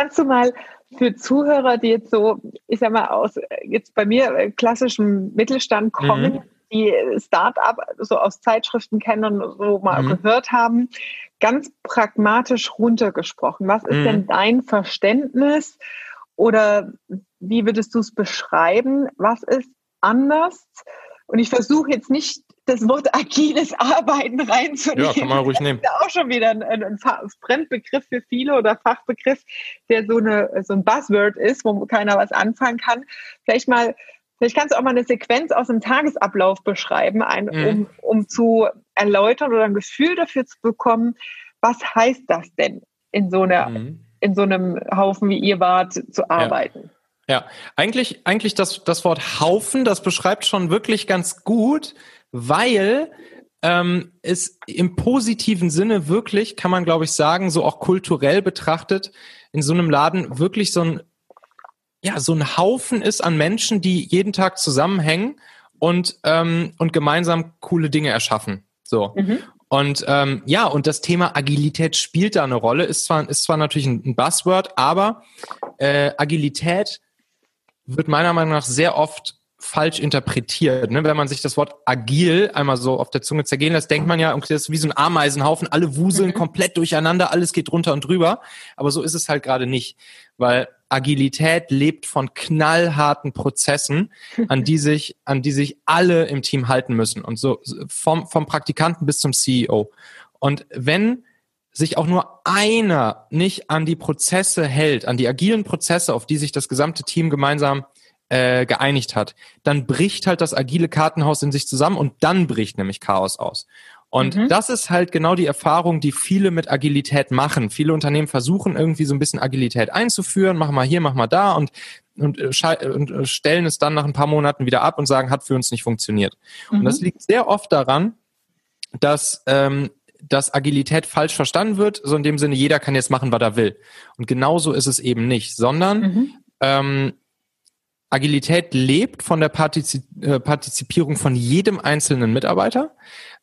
kannst du mal für Zuhörer, die jetzt so, ich sag mal, aus jetzt bei mir äh, klassischem Mittelstand kommen, mhm. die Start-up so aus Zeitschriften kennen und so mal mhm. gehört haben, ganz pragmatisch runtergesprochen. Was ist mhm. denn dein Verständnis oder wie würdest du es beschreiben? Was ist anders? Und ich versuche jetzt nicht das Wort agiles Arbeiten reinzunehmen. Ja, kann man ruhig nehmen. Das ist ja auch schon wieder ein, ein, ein Fremdbegriff für viele oder Fachbegriff, der so, eine, so ein Buzzword ist, wo keiner was anfangen kann. Vielleicht mal, vielleicht kannst du auch mal eine Sequenz aus dem Tagesablauf beschreiben, ein, mhm. um, um zu erläutern oder ein Gefühl dafür zu bekommen, was heißt das denn in so einer, mhm. in so einem Haufen, wie ihr wart, zu arbeiten? Ja. Ja, eigentlich, eigentlich das, das Wort Haufen, das beschreibt schon wirklich ganz gut, weil ähm, es im positiven Sinne wirklich, kann man glaube ich sagen, so auch kulturell betrachtet, in so einem Laden wirklich so ein, ja, so ein Haufen ist an Menschen, die jeden Tag zusammenhängen und, ähm, und gemeinsam coole Dinge erschaffen. So. Mhm. Und ähm, ja, und das Thema Agilität spielt da eine Rolle, ist zwar, ist zwar natürlich ein, Buzzword, aber äh, Agilität wird meiner Meinung nach sehr oft falsch interpretiert. Ne? Wenn man sich das Wort agil einmal so auf der Zunge zergehen lässt, denkt man ja, okay, das ist wie so ein Ameisenhaufen, alle wuseln mhm. komplett durcheinander, alles geht drunter und drüber. Aber so ist es halt gerade nicht, weil Agilität lebt von knallharten Prozessen, an die sich, an die sich alle im Team halten müssen. Und so vom, vom Praktikanten bis zum CEO. Und wenn sich auch nur einer nicht an die Prozesse hält, an die agilen Prozesse, auf die sich das gesamte Team gemeinsam äh, geeinigt hat, dann bricht halt das agile Kartenhaus in sich zusammen und dann bricht nämlich Chaos aus. Und mhm. das ist halt genau die Erfahrung, die viele mit Agilität machen. Viele Unternehmen versuchen irgendwie so ein bisschen Agilität einzuführen, machen mal hier, machen mal da und, und, äh, und äh, stellen es dann nach ein paar Monaten wieder ab und sagen, hat für uns nicht funktioniert. Mhm. Und das mhm. liegt sehr oft daran, dass ähm, dass Agilität falsch verstanden wird, so in dem Sinne, jeder kann jetzt machen, was er will. Und genauso ist es eben nicht, sondern mhm. ähm, Agilität lebt von der Partizip äh, Partizipierung von jedem einzelnen Mitarbeiter.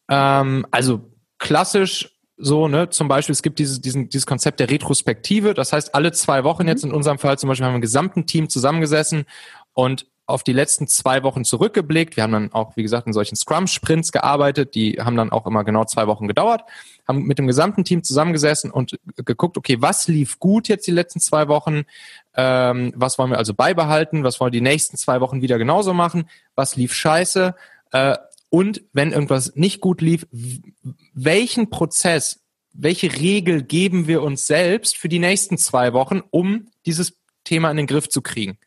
Ähm, also klassisch so, ne, zum Beispiel, es gibt dieses, diesen, dieses Konzept der Retrospektive. Das heißt, alle zwei Wochen mhm. jetzt in unserem Fall zum Beispiel haben wir im gesamten Team zusammengesessen und auf die letzten zwei Wochen zurückgeblickt. Wir haben dann auch, wie gesagt, in solchen Scrum-Sprints gearbeitet. Die haben dann auch immer genau zwei Wochen gedauert. Haben mit dem gesamten Team zusammengesessen und geguckt, okay, was lief gut jetzt die letzten zwei Wochen? Ähm, was wollen wir also beibehalten? Was wollen wir die nächsten zwei Wochen wieder genauso machen? Was lief scheiße? Äh, und wenn irgendwas nicht gut lief, welchen Prozess, welche Regel geben wir uns selbst für die nächsten zwei Wochen, um dieses Thema in den Griff zu kriegen?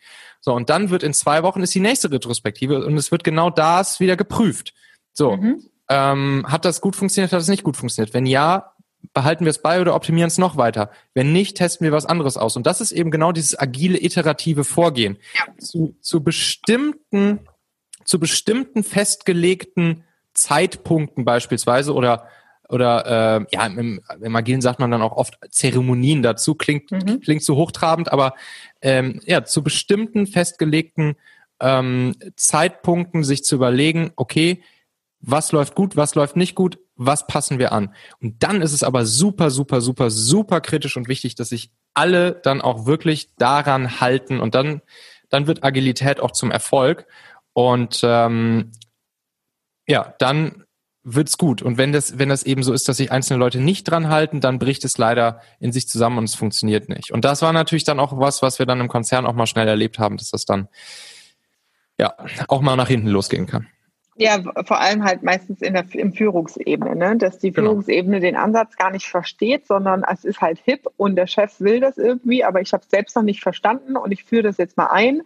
So, und dann wird in zwei Wochen ist die nächste Retrospektive und es wird genau das wieder geprüft. So, mhm. ähm, hat das gut funktioniert, hat das nicht gut funktioniert? Wenn ja, behalten wir es bei oder optimieren es noch weiter? Wenn nicht, testen wir was anderes aus. Und das ist eben genau dieses agile, iterative Vorgehen. Zu, zu bestimmten, zu bestimmten festgelegten Zeitpunkten beispielsweise oder oder äh, ja, im, im Agilen sagt man dann auch oft Zeremonien dazu, klingt, mhm. klingt so hochtrabend, aber ähm, ja, zu bestimmten festgelegten ähm, Zeitpunkten sich zu überlegen, okay, was läuft gut, was läuft nicht gut, was passen wir an. Und dann ist es aber super, super, super, super kritisch und wichtig, dass sich alle dann auch wirklich daran halten und dann, dann wird Agilität auch zum Erfolg. Und ähm, ja, dann wird's gut. Und wenn das, wenn das eben so ist, dass sich einzelne Leute nicht dran halten, dann bricht es leider in sich zusammen und es funktioniert nicht. Und das war natürlich dann auch was, was wir dann im Konzern auch mal schnell erlebt haben, dass das dann ja auch mal nach hinten losgehen kann. Ja, vor allem halt meistens in der im Führungsebene, ne? dass die genau. Führungsebene den Ansatz gar nicht versteht, sondern es ist halt hip und der Chef will das irgendwie, aber ich habe es selbst noch nicht verstanden und ich führe das jetzt mal ein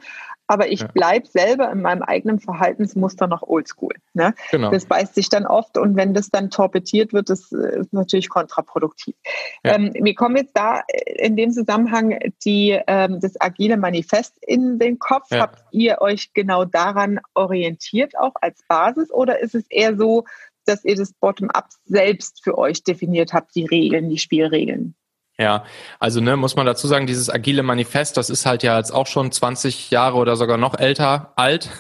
aber ich ja. bleibe selber in meinem eigenen Verhaltensmuster noch oldschool. Ne? Genau. Das beißt sich dann oft und wenn das dann torpediert wird, das äh, ist natürlich kontraproduktiv. Ja. Ähm, mir kommen jetzt da äh, in dem Zusammenhang die, ähm, das agile Manifest in den Kopf. Ja. Habt ihr euch genau daran orientiert, auch als Basis, oder ist es eher so, dass ihr das Bottom-up selbst für euch definiert habt, die Regeln, die Spielregeln? Ja, also ne, muss man dazu sagen, dieses agile Manifest, das ist halt ja jetzt auch schon 20 Jahre oder sogar noch älter alt.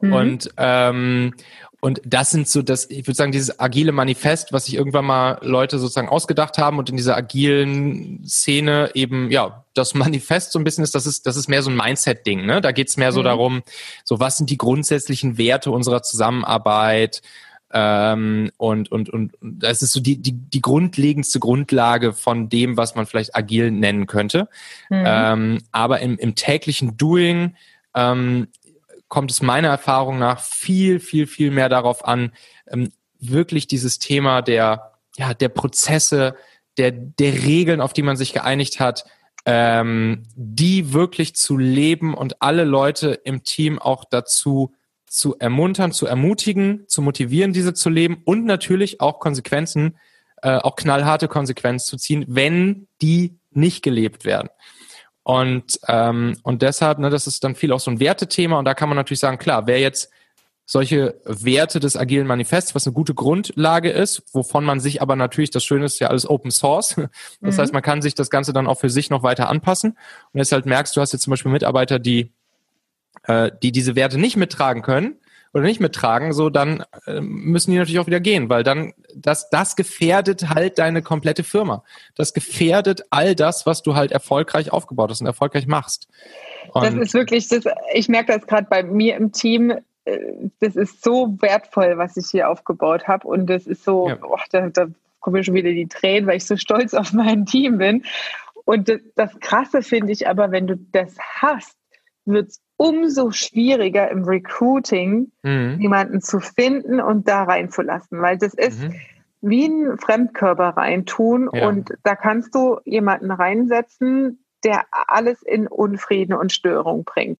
Mhm. Und, ähm, und das sind so das, ich würde sagen, dieses agile Manifest, was sich irgendwann mal Leute sozusagen ausgedacht haben und in dieser agilen Szene eben, ja, das Manifest so ein bisschen ist, das ist, das ist mehr so ein Mindset-Ding, ne? Da geht's mehr so mhm. darum, so was sind die grundsätzlichen Werte unserer Zusammenarbeit, ähm, und, und, und das ist so die, die, die grundlegendste Grundlage von dem, was man vielleicht agil nennen könnte. Mhm. Ähm, aber im, im täglichen Doing ähm, kommt es meiner Erfahrung nach viel, viel, viel mehr darauf an, ähm, wirklich dieses Thema der, ja, der Prozesse, der, der Regeln, auf die man sich geeinigt hat, ähm, die wirklich zu leben und alle Leute im Team auch dazu zu ermuntern, zu ermutigen, zu motivieren, diese zu leben und natürlich auch Konsequenzen, äh, auch knallharte Konsequenzen zu ziehen, wenn die nicht gelebt werden. Und, ähm, und deshalb, ne, das ist dann viel auch so ein Wertethema und da kann man natürlich sagen, klar, wer jetzt solche Werte des agilen Manifests, was eine gute Grundlage ist, wovon man sich aber natürlich, das Schöne ist ja alles Open Source. Das mhm. heißt, man kann sich das Ganze dann auch für sich noch weiter anpassen. Und deshalb merkst du, hast jetzt zum Beispiel Mitarbeiter, die äh, die diese Werte nicht mittragen können oder nicht mittragen, so dann äh, müssen die natürlich auch wieder gehen, weil dann das das gefährdet halt deine komplette Firma. Das gefährdet all das, was du halt erfolgreich aufgebaut hast und erfolgreich machst. Und das ist wirklich, das, ich merke das gerade bei mir im Team. Äh, das ist so wertvoll, was ich hier aufgebaut habe und das ist so, ja. oh, da, da kommen mir schon wieder die Tränen, weil ich so stolz auf mein Team bin. Und das, das Krasse finde ich aber, wenn du das hast, wird es umso schwieriger im Recruiting, mhm. jemanden zu finden und da reinzulassen, weil das ist mhm. wie ein Fremdkörper reintun ja. und da kannst du jemanden reinsetzen, der alles in Unfrieden und Störung bringt.